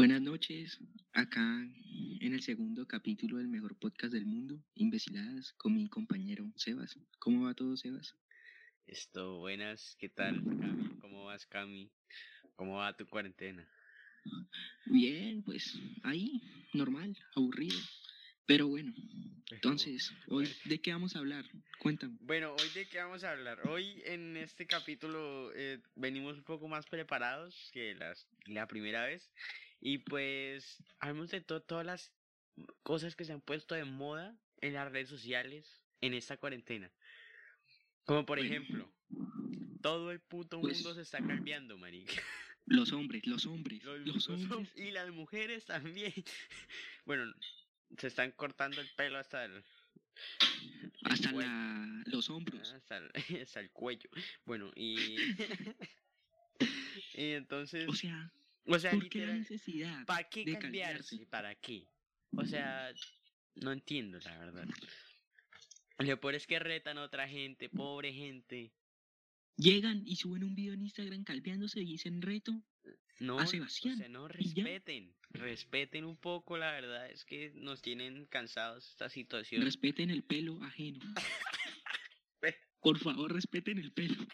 Buenas noches, acá en el segundo capítulo del mejor podcast del mundo, Imbeciladas, con mi compañero Sebas. ¿Cómo va todo, Sebas? Esto, buenas, ¿qué tal, Cami? ¿Cómo vas, Cami? ¿Cómo va tu cuarentena? Bien, pues ahí, normal, aburrido. Pero bueno, entonces, hoy, ¿de qué vamos a hablar? Cuéntame. Bueno, hoy de qué vamos a hablar. Hoy en este capítulo eh, venimos un poco más preparados que las, la primera vez. Y pues hablamos de to- todas las cosas que se han puesto de moda en las redes sociales en esta cuarentena. Como por ejemplo, todo el puto pues- mundo se está cambiando, marica. Los hombres, los hombres, Los- hombres. hom- y las mujeres también. Bueno, se están cortando el pelo hasta el, el Hasta la, los hombros. hasta el, hasta el cuello. Bueno, y y entonces, O sea, o sea, ¿por qué la literal, necesidad ¿para qué de cambiarse? cambiarse? ¿Para qué? O sea, no entiendo la verdad. Lo peor es que retan a otra gente, pobre gente. Llegan y suben un video en Instagram calveándose y dicen reto. No, a o Sebastián, sea, no, respeten, respeten un poco, la verdad es que nos tienen cansados esta situación. Respeten el pelo ajeno. Por favor, respeten el pelo.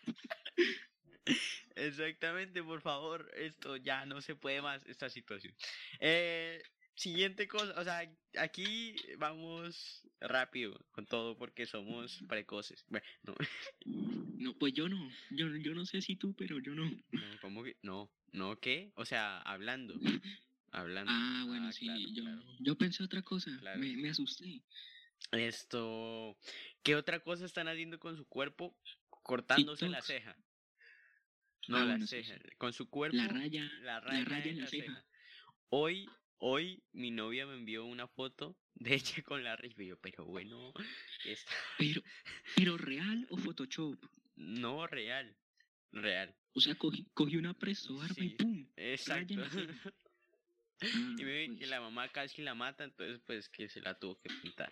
Exactamente, por favor, esto ya no se puede más, esta situación. Eh, siguiente cosa, o sea, aquí vamos rápido con todo porque somos precoces. Bueno, no, No, pues yo no. Yo, yo no sé si tú, pero yo no. no, ¿cómo que? No, no, ¿qué? O sea, hablando, hablando. Ah, bueno, Ah, sí. claro, yo, claro. yo pensé otra cosa. Claro. Me, me asusté. Esto, ¿qué otra cosa están haciendo con su cuerpo? Cortándose la ceja. No, Ah, la bueno, sí, ceja, sí. con su cuerpo. La raya, la la raya, raya en la la ceja. ceja. Hoy, hoy mi novia me envió una foto de ella con la raya y yo, pero bueno, está Pero, pero real o Photoshop. no real, real. O sea, cogí, cogí una preso barba y Sí, pum. Exacto. en la ceja. Ah, Y me ve que pues, la mamá casi la mata, entonces pues que se la tuvo que pintar.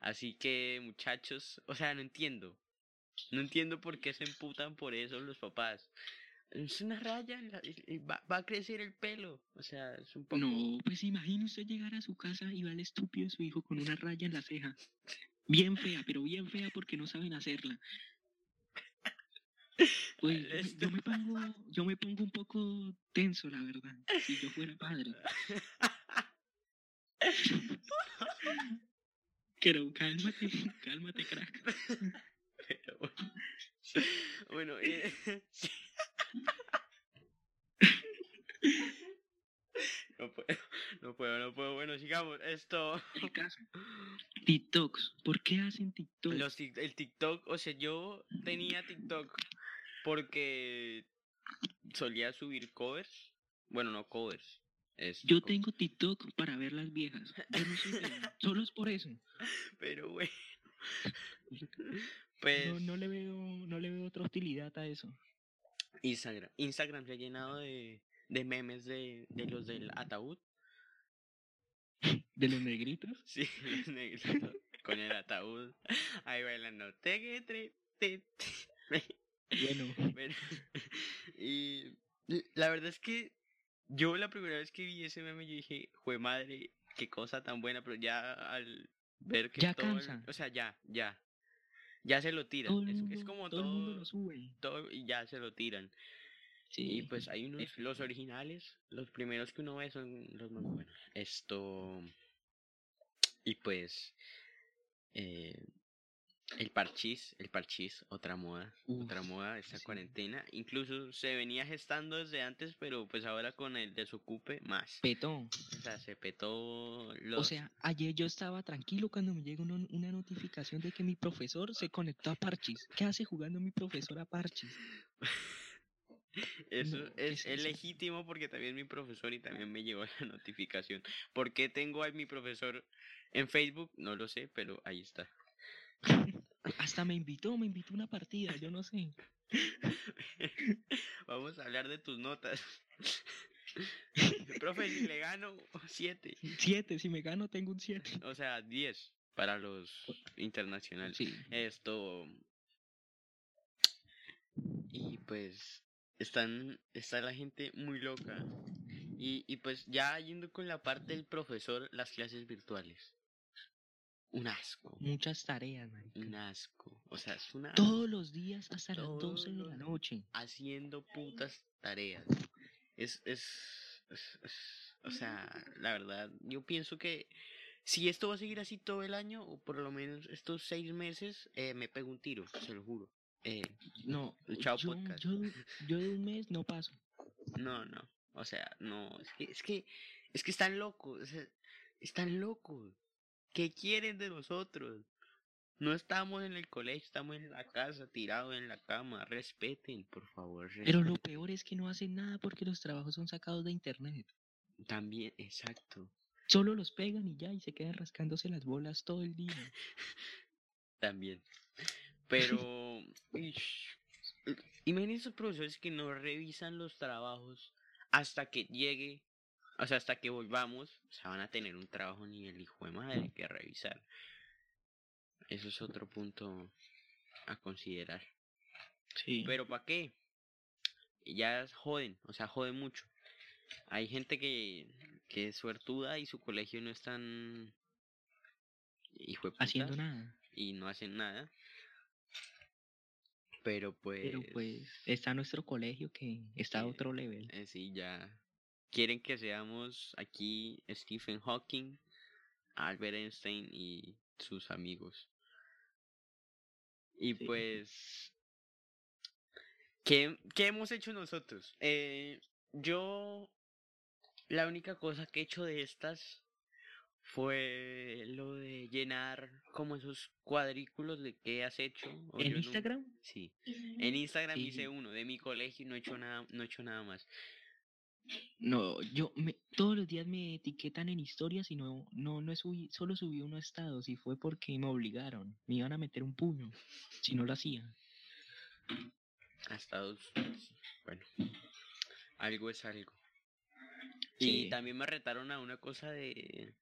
Así que muchachos, o sea, no entiendo. No entiendo por qué se emputan por eso los papás. Es una raya, la- va, va a crecer el pelo. O sea, es un poco... No, pues imagine usted llegar a su casa y va el estúpido de su hijo con una raya en la ceja. Bien fea, pero bien fea porque no saben hacerla. Pues yo me- Esto- yo me pongo, yo me pongo un poco tenso, la verdad, si yo fuera padre. Pero cálmate, cálmate, crack. Pero bueno. Bueno, eh, sí. No puedo, puedo, no puedo. Bueno, sigamos. Esto. El caso. TikToks. ¿Por qué hacen TikToks? Los, el TikTok, o sea, yo tenía TikTok porque solía subir covers. Bueno, no covers. Es Yo co- tengo TikTok para ver las viejas. Yo no soy Solo es por eso. Pero bueno. Pues No, no le veo, no le veo otra utilidad a eso. Instagram. Instagram se ha llenado de, de memes de, de los del ataúd. De los negritos. Sí, los negritos con el ataúd. Ahí bailando. Te, te. Bueno, Bueno, y la verdad es que yo la primera vez que vi ese meme yo dije, jue madre, qué cosa tan buena, pero ya al ver que Ya todo, cansa. o sea, ya, ya, ya se lo tiran, todo es, mundo, es como todo el mundo todo, lo sube. todo y ya se lo tiran. Sí, Y pues hay unos, los originales, los primeros que uno ve son los más buenos. Esto, y pues, eh, el parchís, el parchís, otra moda, otra moda esta sí. cuarentena. Incluso se venía gestando desde antes, pero pues ahora con el desocupe más. petó. O sea, se petó los... O sea, ayer yo estaba tranquilo cuando me llegó una, una notificación de que mi profesor se conectó a Parchis. ¿Qué hace jugando mi profesor a Parchis? Eso No, ¿qué es, es es eso? legítimo porque también mi profesor y también me llegó la notificación. ¿Por qué tengo a mi profesor en Facebook? No lo sé, pero ahí está. Hasta me invitó, me invitó a una partida, yo no sé. Vamos a hablar de tus notas. Profe, si le gano 7. Siete, si me gano tengo un siete. O sea, 10 para los internacionales. Sí. Esto. Y pues están está la gente muy loca Y, y pues ya yendo con la parte del profesor, las clases virtuales. Un asco. Muchas tareas, marica. Un asco. O sea, es una Todos los días hasta las Todos 12 de la noche. haciendo putas tareas. Es, es, es- es- o sea, la verdad, yo pienso que si esto va a seguir así todo el año, o por lo menos estos seis meses, eh, me pego un tiro, se lo juro. Eh, No, El Chao yo, Podcast. yo, yo de un mes no paso. no, no, o sea, no, es que, es que, es que están locos, o sea, están locos. ¿Qué quieren de nosotros? No estamos en el colegio, estamos en la casa, tirados en la cama. Respeten, por favor. Pero lo peor es que no hacen nada porque los trabajos son sacados de internet. También, exacto. Solo los pegan y ya, y se quedan rascándose las bolas todo el día. También. Pero, imagínense esos profesores que no revisan los trabajos hasta que llegue, o sea, hasta que volvamos, o sea, van a tener un trabajo ni el hijo de madre que revisar. Eso es otro punto a considerar. Sí. Pero ¿para qué? Ya joden, o sea, joden mucho. Hay gente que, que es suertuda y su colegio no es tan hijo de haciendo nada. y no hacen nada. Pero pues, Pero pues está nuestro colegio que está a eh, otro level. eh, sí, ya quieren que seamos aquí Stephen Hawking, Albert Einstein y sus amigos. Y Sí. pues, ¿qué, qué hemos hecho nosotros? Eh, yo, la única cosa que he hecho de estas fue lo de llenar como esos cuadrículos de qué has hecho. ¿En no- Instagram? Sí. En Instagram Sí. hice uno de mi colegio y no he hecho nada, no he hecho nada más. No, yo me, todos los días me etiquetan en historias y no, no, no subí, solo subí uno a estados y fue porque me obligaron. Me iban a meter un puño si no lo hacía. Hasta dos. Bueno, algo es algo. Sí. Y también me retaron a una cosa de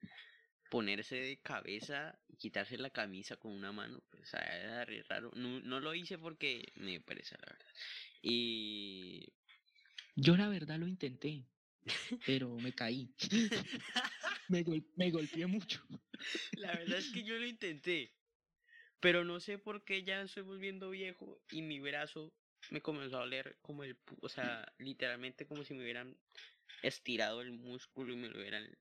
ponerse de cabeza y quitarse la camisa con una mano. Pues ah, era raro. No, no lo hice porque me pereza, la verdad. Y. Yo la verdad lo intenté, pero me caí. me, gol- me golpeé mucho. La verdad es que yo lo intenté. Pero no sé por qué ya estoy volviendo viejo y mi brazo me comenzó a doler como el... O sea, literalmente como si me hubieran estirado el músculo y me lo hubieran...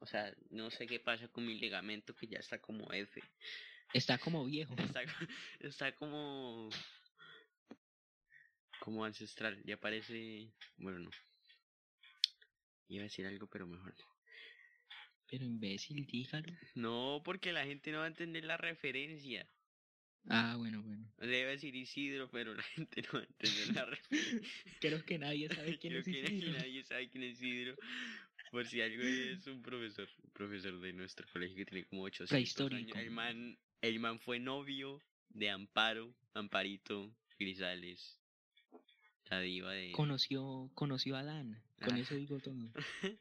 O sea, no sé qué pasa con mi ligamento que ya está como F. Está como viejo. Está, está como... Como ancestral. Ya parece... Bueno, no. Iba a decir algo, pero mejor no. Pero imbécil, dígalo. No, porque la gente no va a entender la referencia. Ah, bueno, bueno. Debe decir Isidro, pero la gente no va a entender la referencia. Creo que nadie sabe quién Creo es que Isidro. nadie sabe quién es Isidro. Por si algo es un profesor, un profesor de nuestro colegio que tiene como 800 años. El man, el man fue novio de Amparo, Amparito, Grisales. La diva de... Conoció, conoció a Adán. Con Ah. eso digo todo.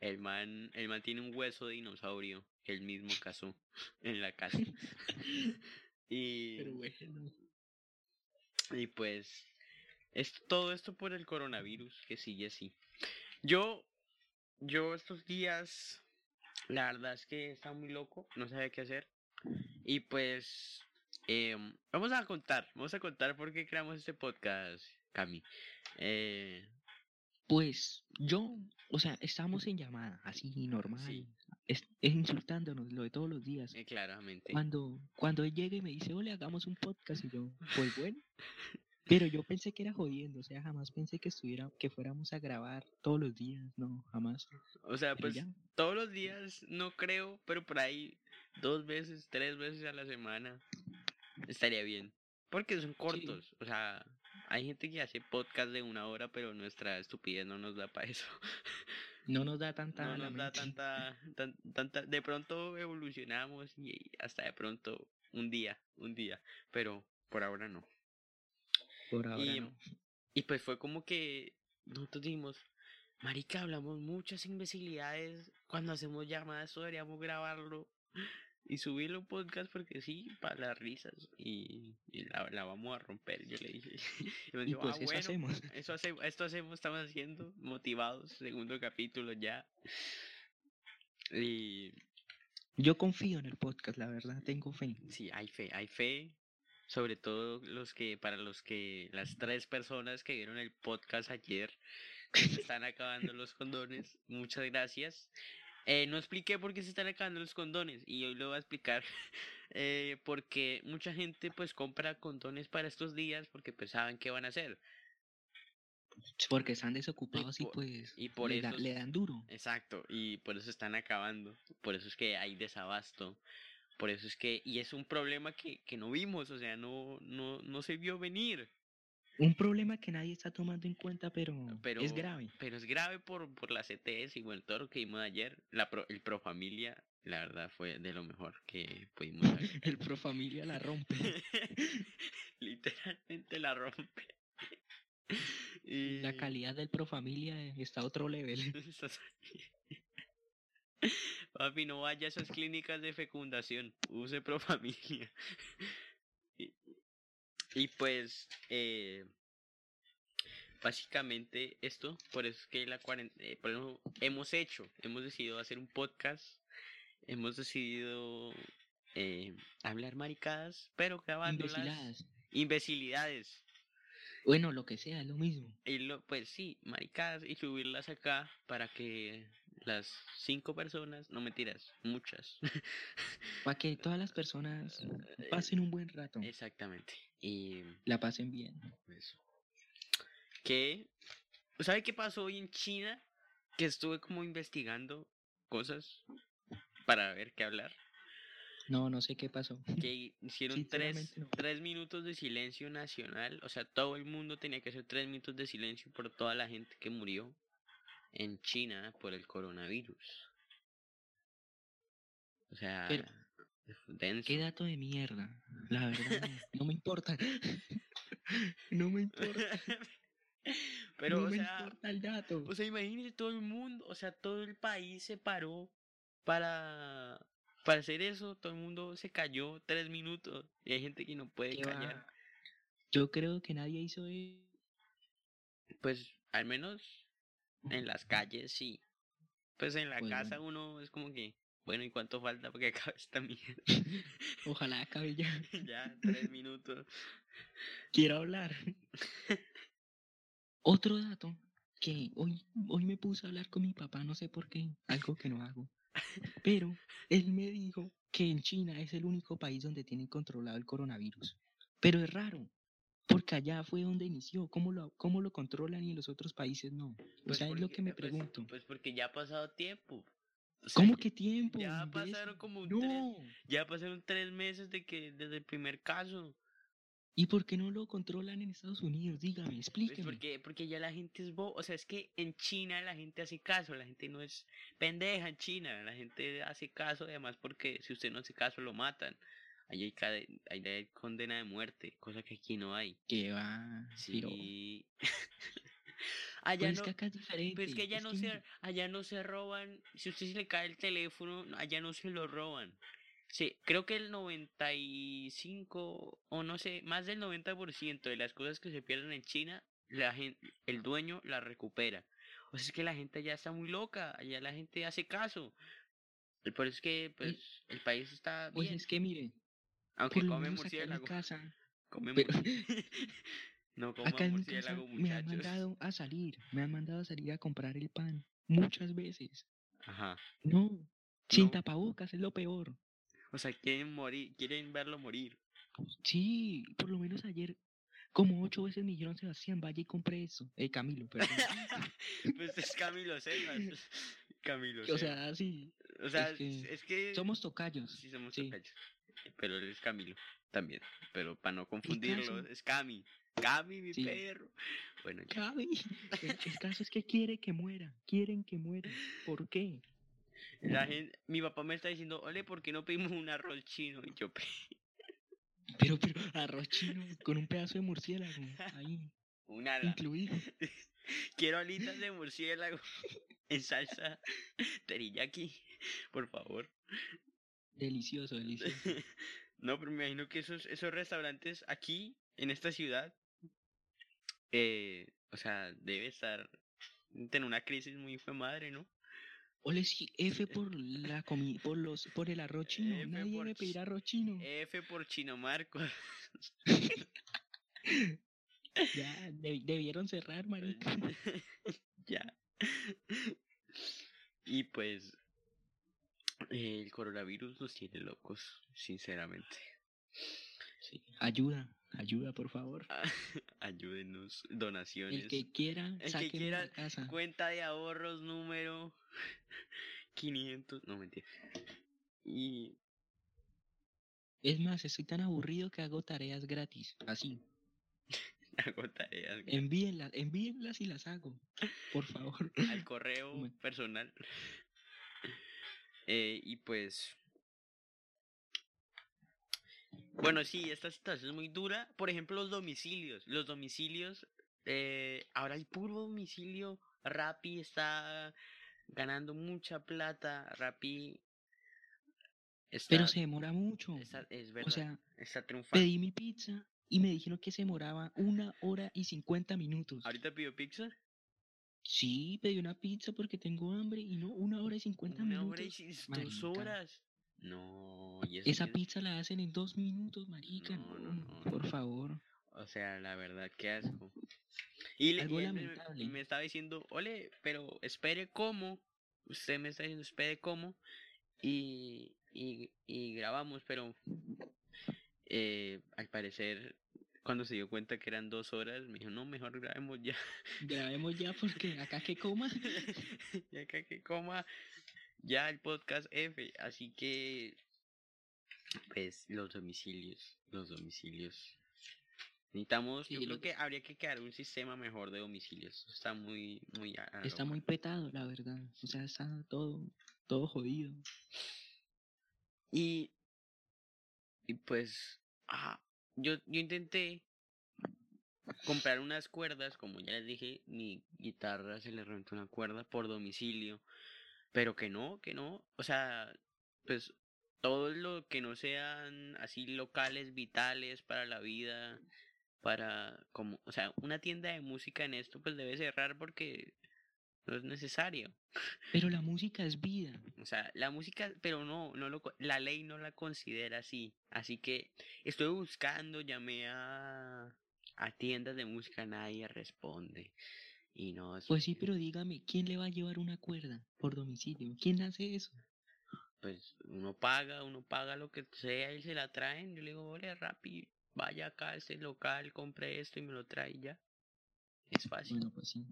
El man, el man tiene un hueso de dinosaurio él mismo cazó en la casa. y, Pero bueno. y pues, es todo esto por el coronavirus que sigue así. Yo, yo estos días, la verdad es que estaba muy loco, no sabía qué hacer. Y pues, em, vamos a contar, vamos a contar por qué creamos este podcast, Cami. Eh, Pues yo, o sea, estábamos en llamada, así normal. Sí. Es, es insultándonos lo de todos los días. eh, claramente. Cuando, cuando él llega y me dice, ole, hagamos un podcast, y yo, pues bueno. Pero yo pensé que era jodiendo, o sea, jamás pensé que estuviera, que fuéramos a grabar todos los días, no, jamás. O sea, Pero pues ya. todos los días no creo, pero por ahí dos veces, tres veces a la semana estaría bien. Porque son cortos, o sea, hay gente que hace podcast de una hora, pero nuestra estupidez no nos da para eso. No nos da tanta No nos da tanta, tan- tanta, de pronto evolucionamos y hasta de pronto un día, un día, pero por ahora no. Por ahora y, no. y pues fue como que nosotros dijimos, marica, hablamos muchas imbecilidades, cuando hacemos llamadas, deberíamos grabarlo. Y subirlo un podcast porque sí, para las risas y, y la, la vamos a romper, yo le dije. Y me Y dijo, pues ah, eso bueno, hacemos. eso hace, esto hacemos, estamos haciendo, motivados, segundo capítulo ya. Y Yo confío en el podcast, la verdad, tengo fe. sí, hay fe, hay fe. Sobre todo los que, para los que, las tres personas que vieron el podcast ayer, que se están acabando los condones. Muchas gracias. Eh, no expliqué por qué se están acabando los condones y hoy lo voy a explicar eh, porque mucha gente pues compra condones para estos días porque pues saben qué van a hacer. Porque están desocupados y, pues y por le, da- eso le dan duro. Exacto, y por eso están acabando, por eso es que hay desabasto, por eso es que, y es un problema que, que no vimos, o sea, no, no, no se vio venir, Un problema que nadie está tomando en cuenta, pero, pero es grave. pero es grave por, por las ETS y bueno, todo lo que vimos ayer, la pro- el Pro Familia, la verdad fue de lo mejor que pudimos ver. El Pro Familia la rompe. Literalmente la rompe. Y... La calidad del Pro Familia está a otro level. Papi, no vaya a esas clínicas de fecundación. Use Profamilia. Y, pues, eh, básicamente esto, por eso es que la cuarentena, por eso hemos hecho, hemos decidido hacer un podcast, hemos decidido eh, hablar maricadas, pero grabándolas. Imbeciladas. Imbecilidades. Bueno, lo que sea, es lo mismo. Y lo, pues sí, maricadas y subirlas acá para que las cinco personas, no mentiras, muchas. Para que todas las personas Eh, pasen un buen rato. Exactamente. Y La pasen bien. eso. Que, ¿sabe qué pasó hoy en China? Que estuve como investigando cosas para ver qué hablar. No, no sé qué pasó. Que hicieron tres, no. tres minutos de silencio nacional. O sea, todo el mundo tenía que hacer tres minutos de silencio por toda la gente que murió en China por el coronavirus. O sea, Pero. Qué dato de mierda. La verdad, no, me importa. No me importa. Pero, no o me sea, importa el dato. o sea, imagínese todo el mundo, o sea, todo el país se paró para, para hacer eso. Todo el mundo se cayó tres minutos. Y hay gente que no puede ¿Qué callar. va? Yo creo que nadie hizo eso. Pues, al menos en las calles sí. Pues en la Pues casa uno es como que, bueno, ¿y cuánto falta para que acabe esta mierda? Ojalá acabe ya. ya, tres minutos. Quiero hablar. Otro dato que hoy, hoy me puse a hablar con mi papá, no sé por qué, algo que no hago. Pero él me dijo que en China es el único país donde tienen controlado el coronavirus. Pero es raro, porque allá fue donde inició. ¿Cómo lo, cómo lo controlan y en los otros países no? O Pues sea, es lo porque- que me pues- pregunto. Pues porque ya ha pasado tiempo. O sea, ¿Cómo que tiempo? Ya pasaron como un tres, No. ya pasaron tres meses de que desde el primer caso. ¿Y por qué no lo controlan en Estados Unidos? Dígame, Pues explíqueme. porque, porque ya la gente es bo, o sea, es que en China la gente hace caso, la gente no es pendeja en China, la gente hace caso, además porque si usted no hace caso lo matan. Ahí hay, cade- ahí hay condena de muerte, cosa que aquí no hay. Que va. pero- Sí. allá Pero es no, que acá es diferente. pero es que allá es no que se, allá no se roban, si usted se le cae el teléfono, no, allá no se lo roban. Sí, creo que el 95 o no sé, más del 90% de las cosas que se pierden en China, la gente, el dueño la recupera. O sea, es que la gente allá está muy loca, allá la gente hace caso. Eso es que pues el país está Pues bien, es que mire, aunque come murciélago, casa, come pero- mur- no coma acá en mi casa murciélago, me han muchachos. mandado a salir, me han mandado a salir a comprar el pan muchas veces. Ajá. No, sin No. tapabocas es lo peor. O sea, quieren morir, quieren verlo morir. Sí, por lo menos ayer como ocho veces me dijeron Sebastián, vaya y compre eso. Eh, Camilo, perdón. pues es Camilo Sebas. Camilo o sea, sí, o sea, es que es que somos tocayos. sí somos sí. tocayos. Pero él es Camilo también. Pero para no confundirlo, es Cami. Cami, mi Sí. perro. Bueno, ya. Cabe. El, el caso es que quiere que muera, quieren que muera. ¿Por qué? La gente, mi papá me está diciendo, ole, ¿por qué no pedimos un arroz chino? Y yo, "Pe- Pero, pero, arroz chino con un pedazo de murciélago ahí un ala. incluido. Quiero alitas de murciélago en salsa teriyaki, por favor. Delicioso, delicioso. no, pero me imagino que esos, esos restaurantes aquí, en esta ciudad, eh, o sea, debe estar, tener una crisis muy fue madre, ¿no? Ole, sí, F por la comi por los, por el arroz chino. F Nadie por debe pedir ch- arroz chino. F por Chino Marcos. Ya, de- debieron cerrar, marica. ya. Y pues el coronavirus nos tiene locos, sinceramente. Sí. Ayuda, ayuda, por favor. Ayúdenos, donaciones. El que quiera, El que quiera, casa. Cuenta de ahorros número 500, no mentira. Y Es más, estoy tan aburrido que hago tareas gratis. Así. hago tareas Envíenlas, envíenlas y las hago. Por favor. al correo Bueno. personal. Eh, y pues. Bueno, sí, esta situación es muy dura. Por ejemplo, los domicilios. Los domicilios. eh, ahora hay puro domicilio. Rappi está ganando mucha plata. Rappi. Está, Pero se demora mucho. está- es verdad. O sea, está triunfando. pedí mi pizza y me dijeron que se demoraba una hora y cincuenta minutos. ¿Ahorita pidió pizza? Sí, pedí una pizza porque tengo hambre y no, una hora y cincuenta Una minutos. hora y dos horas. No, y eso Esa que- pizza la hacen en dos minutos, marica. No, no, no. Por favor. O sea, la verdad, qué asco. Y, le, Algo y me- lamentable. me estaba diciendo, ole, pero espere cómo. Usted me está diciendo, espere cómo. Y, y, y grabamos, pero eh, al parecer, cuando se dio cuenta que eran dos horas, me dijo, no, mejor grabemos ya. Grabemos ya porque acá que coma. ya que, que coma ya el podcast F. Así que, pues, los domicilios, los domicilios. Necesitamos, yo Sí, creo lo- que habría que crear un sistema mejor de domicilios. Está muy, muy... Está muy petado, la verdad. O sea, está todo, todo jodido. Y, y pues, ah, yo, yo intenté comprar unas cuerdas, como ya les dije, mi guitarra se le reventó una cuerda por domicilio, pero que no, que no, o sea, pues todo lo que no sean así locales, vitales para la vida, para como, o sea, una tienda de música en esto pues debe cerrar porque no es necesario. Pero la música es vida. O sea, la música, pero no, no lo, la ley no la considera así. Así que estoy buscando, llamé a, a tiendas de música, nadie responde. Y no es, Pues sí, pero dígame, ¿quién le va a llevar una cuerda por domicilio? ¿Quién hace eso? pues uno paga, uno paga lo que sea y se la traen. Yo le digo, ole, Rappi, vaya acá a este local, compre esto y me lo trae ya. Es fácil. Bueno, pues sí.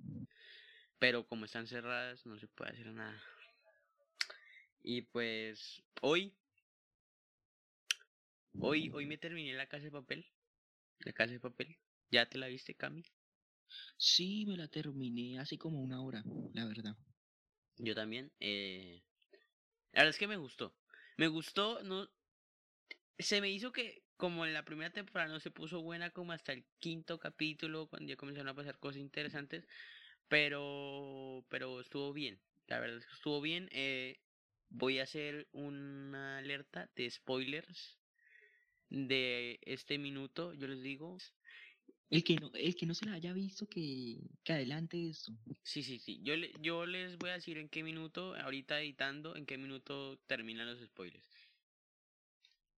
Pero como están cerradas, no se puede hacer nada. Y pues hoy, hoy, hoy me terminé la casa de papel. La casa de papel. ¿Ya te la viste, Cami? Sí, me la terminé hace como una hora, la verdad. Yo también. Eh... La verdad es que me gustó. Me gustó, no. Se me hizo que, como en la primera temporada no se puso buena, como hasta el quinto capítulo, cuando ya comenzaron a pasar cosas interesantes. Pero, pero estuvo bien. La verdad es que estuvo bien. Eh, voy a hacer una alerta de spoilers de este minuto. Yo les digo. El que no, el que no se la haya visto, que, que adelante esto. Sí, sí, sí. Yo, le, yo les voy a decir en qué minuto, ahorita editando, en qué minuto terminan los spoilers.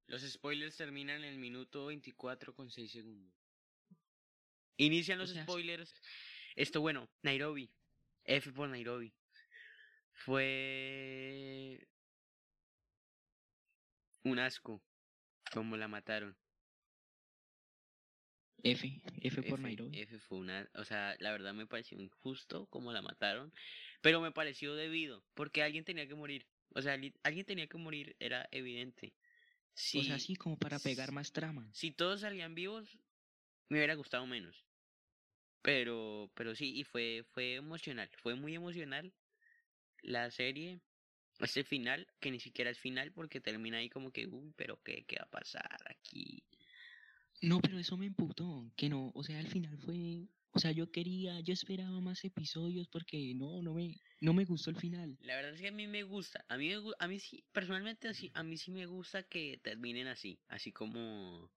Los spoilers terminan en el minuto 24 con 6 segundos. Inician O los sea, spoilers. Esto, bueno, Nairobi. F por Nairobi. Fue un asco como la mataron. F, F por F, Nairobi. F fue una, o sea, la verdad me pareció injusto como la mataron, pero me pareció debido, porque alguien tenía que morir. O sea, alguien tenía que morir, era evidente. Si, O sea, así como para pegar más trama. si todos salían vivos, me hubiera gustado menos. Pero, pero sí, y fue, fue emocional, fue muy emocional la serie, ese final, que ni siquiera es final porque termina ahí como que, uy, pero qué, qué va a pasar aquí. No, pero eso me emputó. Que no, o sea, al final fue O sea, yo quería, yo esperaba más episodios porque no, no me, no me gustó el final. La verdad es que a mí me gusta, a mí, me a mí sí, personalmente así, a mí sí me gusta que terminen así, así como,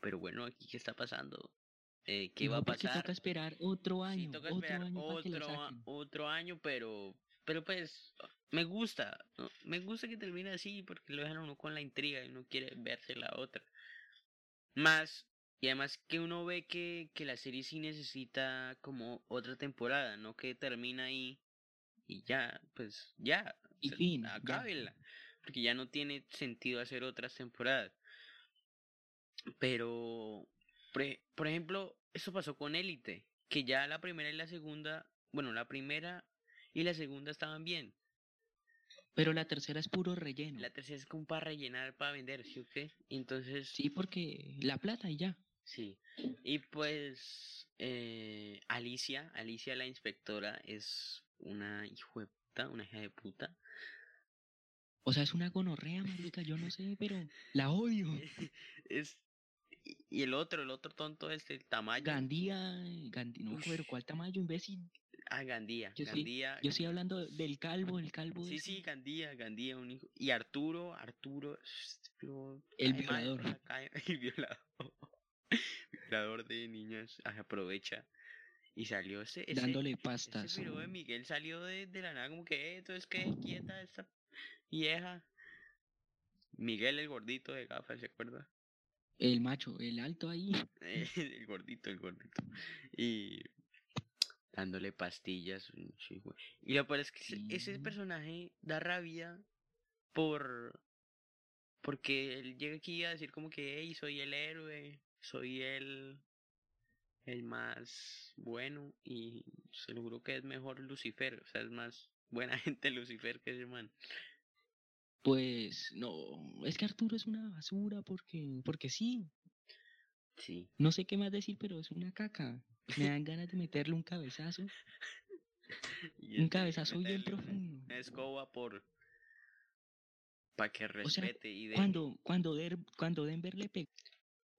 pero bueno, aquí qué está pasando, Eh, qué va a porque pasar. toca esperar otro Sí, año, toca otro esperar año otro, otro año, pero, pero pues me gusta, ¿no? me gusta que termine así porque lo dejan uno con la intriga y uno quiere verse la otra. Más, y además que uno ve que, que la serie sí necesita como otra temporada, no que termina ahí y ya, pues ya, Y se- fin, ya. acábenla, porque ya no tiene sentido hacer otras temporadas. Pero, por ejemplo, eso pasó con Élite, que ya la primera y la segunda, bueno, la primera y la segunda estaban bien. Pero la tercera es puro relleno. La tercera es como para rellenar, para vender, ¿sí o qué? Entonces, Sí, porque la plata y ya. sí. Y pues, eh, Alicia, Alicia la inspectora, es una hijo de puta, una hija de puta. O sea, es una gonorrea, marica, yo no sé, pero la odio. es y- el otro, el otro tonto este, el Tamayo. Gandía, Gandhi, no, pero. ¿cuál tamaño, imbécil? Ah, Gandía, Yo sí, Gandía. Yo estoy hablando del calvo, el calvo Sí, ese. sí, Gandía, Gandía, un hijo. Y Arturo, Arturo, El violador. sea, cae- el violador. violador de niñas, ah, aprovecha. Y salió ese, ese, dándole ese pastas. piro de Miguel salió de, de la nada como que, eh, entonces que quieta esta vieja. Miguel el gordito de gafas, ¿se acuerda? El macho, el alto ahí. El gordito, el gordito. Y dándole pastillas. Y lo peor es que ese- personaje da rabia por... Porque él llega aquí a decir como que, hey, soy el héroe, soy el... El más bueno y se lo juro que es mejor Lucifer, o sea, es más buena gente Lucifer que ese man. Pues no, es que Arturo es una basura porque, porque sí. Sí. No sé qué más decir, pero es una caca. Me dan ganas de meterle un cabezazo, Y un cabezazo bien profundo. Una escoba por... Para que O sea, respete y de... Cuando, cuando, Der- cuando Denver le pegó,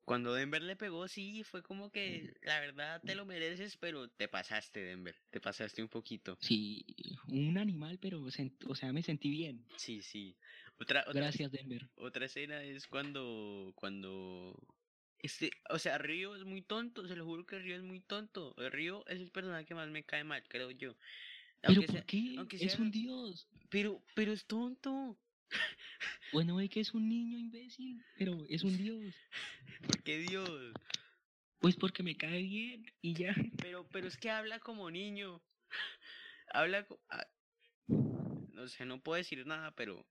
Cuando Denver le pegó, sí, fue como que la verdad te lo mereces, pero te pasaste, Denver. Te pasaste un poquito. sí, un animal, pero, sent- o sea, me sentí bien. Sí, sí. Otra, otra, Gracias, Denver. otra escena es cuando. Cuando. Este, o sea, Río es muy tonto, se lo juro que Río es muy tonto. Río es el personaje que más me cae mal, creo yo. ¿Pero por qué? aunque Es un dios. pero, pero es tonto. Bueno, ve que es un niño imbécil, pero es un dios. ¿Por qué Dios? Pues porque me cae bien y ya. Pero, pero es que habla como niño. habla ah, No sé, no puedo decir nada, pero.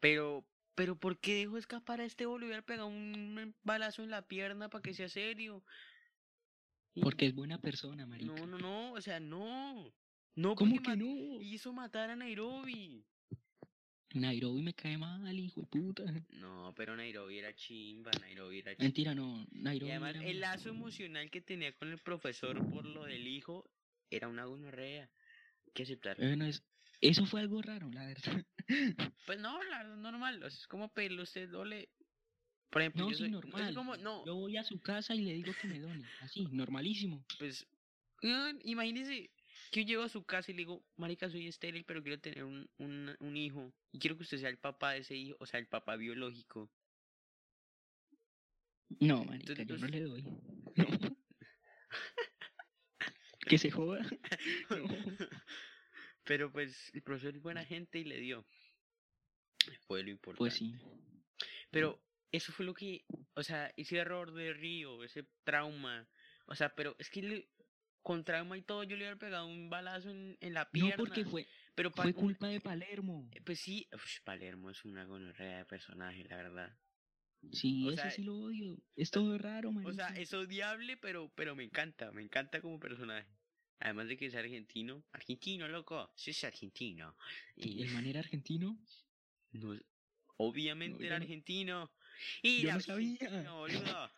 Pero. Pero ¿por qué dejó escapar a este boludo? Le hubiera pegado un balazo en la pierna para que sea serio. Y- Porque es buena persona, marica. No, no, no, o sea, no. No, ¿Cómo porque que no? Hizo matar a Nairobi. Nairobi me cae mal, hijo de puta. No, pero Nairobi era chimba, Nairobi era chimba. Mentira, no. Y Nairobi además era el lazo emocional que tenía con el profesor por lo del hijo era una gonorrea. Hay que aceptar. Bueno, es... eso fue algo raro, la verdad. Pues no, la verdad, normal. o sea, es como pedirle usted dole. Por ejemplo, No, yo sí, soy- normal. Como, no, Yo voy a su casa y le digo que me done. Así, normalísimo. pues. weón, imagínese que yo llego a su casa y le digo, Marica, soy estéril, pero quiero tener un, un, un hijo. Y quiero que usted sea el papá de ese hijo, o sea, el papá biológico. No, marica, Entonces, yo no pues- le doy. No. que se joda. No. Pero pues el profesor es buena gente y le dio. Fue lo importante. Pues sí. Pero eso fue lo que, o sea, ese error de Río, ese trauma, o sea, pero es que le- con trauma y todo yo le hubiera pegado un balazo en, en la pierna. No, porque fue, pero fue culpa de Palermo. eh, Pues sí, ush, Palermo es una gonorrea de personaje, la verdad. Sí, o ese sea, sí lo odio. Es todo raro, marica. O sea, es odiable, pero, pero me encanta, me encanta como personaje. Además de que es argentino. Argentino, loco. Sí es argentino. ¿Y Y ¿El man era argentino? no obviamente No, era no- argentino. Y yo no sabía. Argentina, boludo.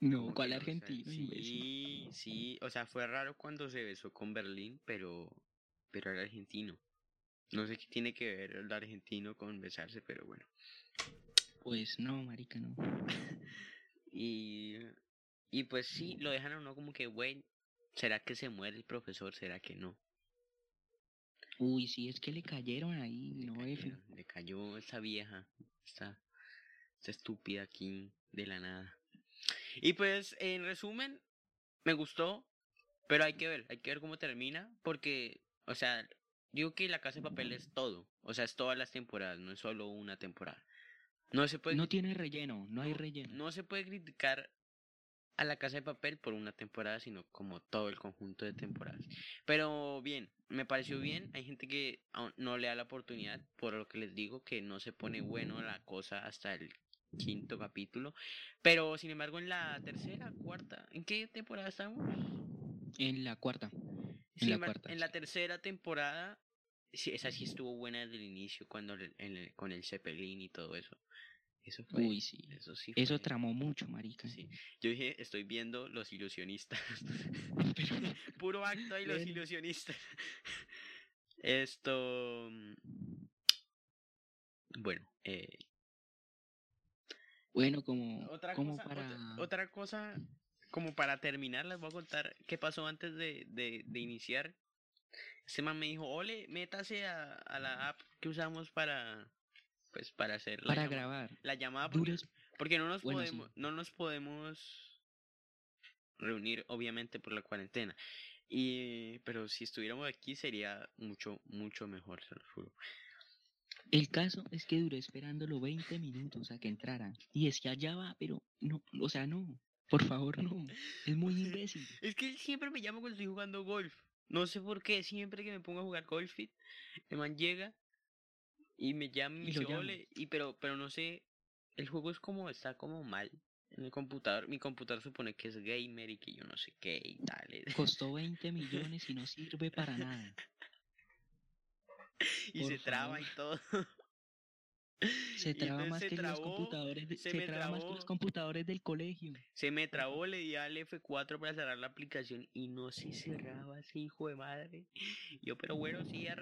No, ¿cuál Bueno, o sea, argentino? Sí, sí. O sea, fue raro cuando se besó con Berlín, pero, pero era argentino. No sé qué tiene que ver el argentino con besarse, pero bueno. Pues no, marica, no. Y, Y pues sí, lo dejan a uno como que, güey, ¿será que se muere el profesor? ¿Será que no? Uy, sí, es que le cayeron ahí, Le no F. cayeron- le cayó esa vieja, esta, esta estúpida aquí de la nada. Y pues, en resumen, me gustó, pero hay que ver, hay que ver cómo termina, porque, o sea, digo que La Casa de Papel es todo, o sea, es todas las temporadas, no es solo una temporada. No se puede, No tiene relleno, no hay no- relleno. no se puede criticar a La Casa de Papel por una temporada, sino como todo el conjunto de temporadas. Pero bien, me pareció bien. Hay gente que no le da la oportunidad, por lo que les digo, que no se pone bueno la cosa hasta el quinto capítulo. Pero sin embargo, en la tercera, cuarta, ¿en qué temporada estamos? En la cuarta. Sin la cuarta, en la tercera temporada, sí, esa sí estuvo buena desde el inicio, cuando el- en el- con el Zeppelin y todo eso. Eso fue. Uy, sí. Eso sí. Eso tramó mucho, marica. Sí. Yo dije, estoy viendo Los Ilusionistas. Pero, Puro acto y Los. Ilusionistas. Esto. mm, Bueno, eh, bueno, como, otra, como cosa, para... otra, otra cosa, como para terminar, les voy a contar qué pasó antes de, de, de iniciar. Este man me dijo, ole, métase a, a la app que usamos para, pues, para hacer la, para llama- grabar. la llamada. Porque, porque no nos Bueno, sí. podemos, no nos podemos reunir, obviamente, por la cuarentena. Y, pero si estuviéramos aquí sería mucho, mucho mejor, se lo juro. El caso es que duré esperándolo 20 minutos a que entrara. Y decía, ya va, pero no, o sea, no. Por favor, no. Es muy imbécil. Es que él siempre me llama cuando estoy jugando golf. No sé por qué, siempre que me pongo a jugar golf, el man llega y me llama y Y y pero, pero no sé, el juego es como, está como mal en el computador. Mi computador supone que es gamer y que yo no sé qué y tal. Costó 20 millones y no sirve para nada. y por se traba y todo. Se traba más se que los trabó, computadores, de- se se, me traba más que trabó. los computadores del colegio. Se me trabó, le di al F4 para cerrar la aplicación y no se cerraba ese hijo de madre. Yo, pero bueno, sí, ya.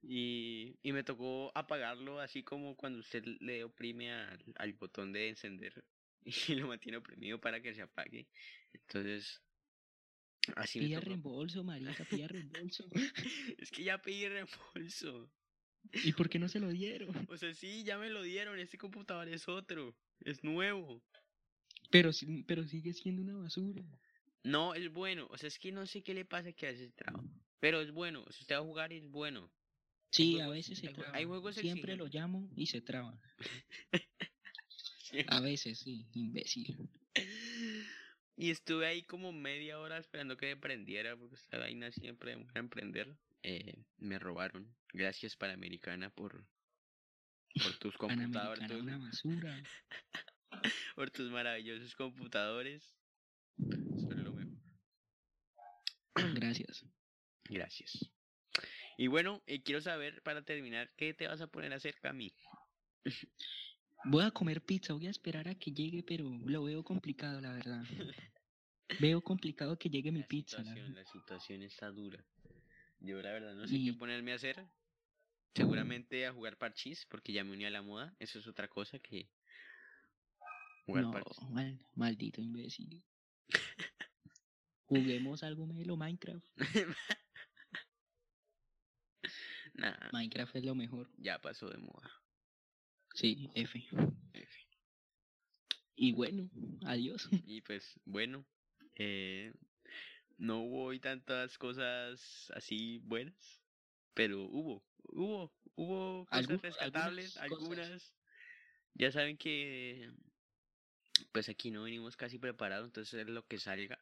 Y, y me tocó apagarlo así como cuando usted le oprime al, al botón de encender y lo mantiene oprimido para que se apague. Entonces, así Pilla reembolso, marica, pilla reembolso. Es que ya pedí reembolso. ¿Y por qué no se lo dieron? O sea, sí, ya me lo dieron. Este computador es otro. Es nuevo. Pero, pero sigue siendo una basura. No, es bueno. O sea, es que no sé qué le pasa que a veces traba. Pero es bueno. Si usted va a jugar, es bueno. Sí, a veces se traba. hay juegos Siempre lo llamo y se traba. A veces, sí, imbécil. Y estuve ahí como media hora esperando que me prendiera, porque esta vaina siempre demora en prender. Eh, me robaron. Gracias Panamericana por, por tus computadores, una basura. por tus maravillosos computadores. Son lo mejor. Gracias. Gracias. Y bueno, eh, quiero saber para terminar, ¿qué te vas a poner a hacer, Cami? Voy a comer pizza, voy a esperar a que llegue, pero lo veo complicado, la verdad. Veo complicado que llegue mi La pizza. situación, la situación está dura. Yo la verdad no sé qué ponerme a hacer. Seguramente a jugar parchís, porque ya me uní a la moda. Eso es otra cosa que jugar No, parchís. mal- maldito imbécil. Juguemos algo melo, Minecraft. Nah, Minecraft es lo mejor. ya pasó de moda. Sí, F. F. Y bueno, adiós. Y pues bueno, eh, no hubo hoy tantas cosas así buenas, pero hubo, hubo, hubo cosas rescatables, algunas. Ya saben que pues aquí no venimos casi preparados, entonces es lo que salga.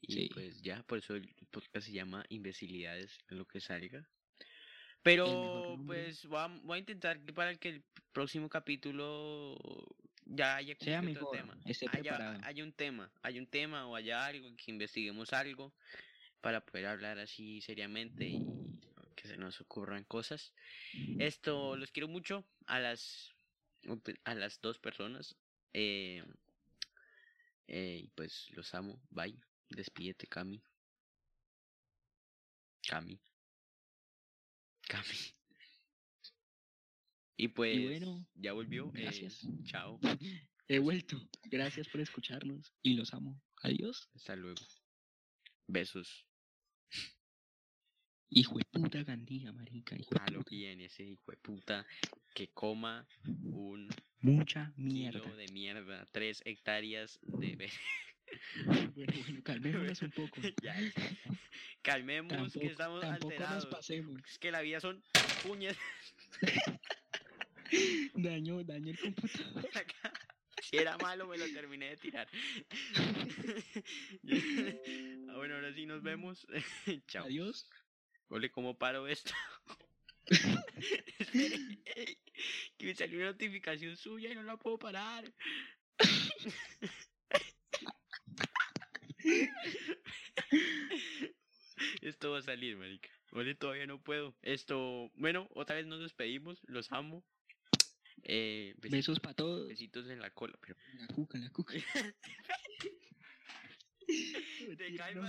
Y Sí. pues ya, por eso el podcast se llama Imbecilidades, es lo que salga. Pero pues voy a, voy a intentar que para que el próximo capítulo ya que otro mejor, tema. Haya, haya un tema, haya un tema o haya algo, que investiguemos algo para poder hablar así seriamente y que se nos ocurran cosas. Esto los quiero mucho a las a las dos personas. Eh, eh, pues los amo. Bye. Despídete, Cami. Cami. Cami. Y pues bueno, ya volvió. eh, gracias. chao. He vuelto. Gracias por escucharnos y los amo. Adiós. Hasta luego. Besos. Hijo de puta Gandía, marica. Hijo A lo puta. bien ese hijo de puta que coma un Mucha mierda. kilo de mierda, tres hectáreas de... Bueno, bueno, calmémonos un poco. ya, calmemos Tampoco, que estamos tampoco nos alterados. pasemos. Es que la vida son puñas. Daño, daño el computador. Si era malo, me lo terminé de tirar. ah, bueno, ahora sí nos vemos. Chao. Adiós. Ole, ¿cómo paro esto? Que me salió una notificación suya y no la puedo parar. Esto va a salir, marica. Ole, todavía no puedo. Esto, bueno, otra vez nos despedimos. Los amo. Eh, besi- Besos para todos. besitos en la cola, pero La cuca, la cuca. Te. No.